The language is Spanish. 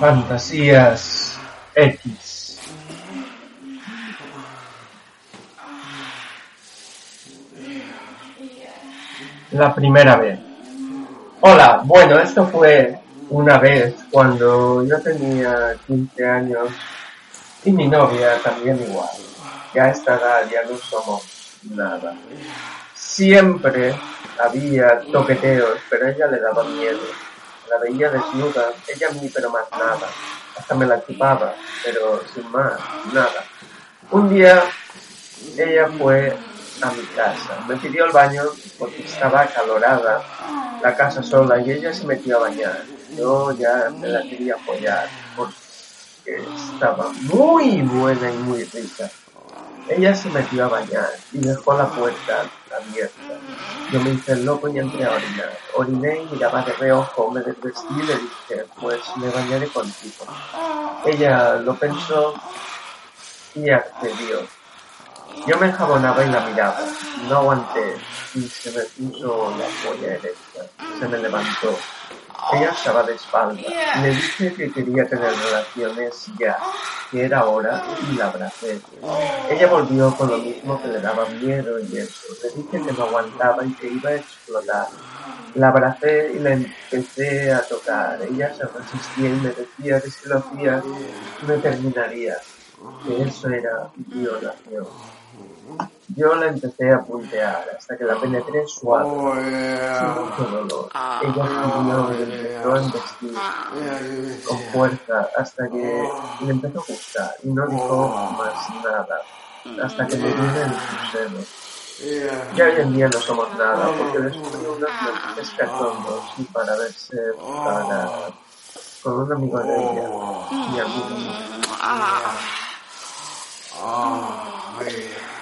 Fantasías X. La primera vez. Hola, bueno, esto fue una vez cuando yo tenía 15 años y mi novia también igual. Ya a esta edad ya no somos nada. Siempre había toqueteos, pero ella le daba miedo. La veía desnuda, ella a mí pero más nada. Hasta me la chupaba, pero sin más, nada. Un día ella fue a mi casa. Me pidió el baño porque estaba acalorada la casa sola y ella se metió a bañar. Yo ya me la quería apoyar porque estaba muy buena y muy rica. Ella se metió a bañar y dejó la puerta abierta. Yo me hice el loco y entré a orinar. Oriné y miraba de reojo, me desvestí y le dije, pues me bañaré contigo. Ella lo pensó y accedió. Yo me enjabonaba y la miraba. No aguanté y se me puso la polla erecta. Se me levantó. Ella estaba de espalda. Le dije que quería tener relaciones ya, que era hora, y la abracé. Ella volvió con lo mismo que le daba miedo y eso. Le dije que no aguantaba y que iba a explotar. La abracé y la empecé a tocar. Ella se resistía y me decía que si lo hacía me terminaría, que eso era violación. Yo la empecé a puntear hasta que la penetré suave, sin mucho dolor. Ella subió y empezó a investir con fuerza hasta que le empezó a gustar y no dijo más nada hasta que me vine en sus senos. Ya hoy en día no somos nada porque descubrí unos meses cachondos y para verse para con un amigo de ella y amigo 啊诶呀。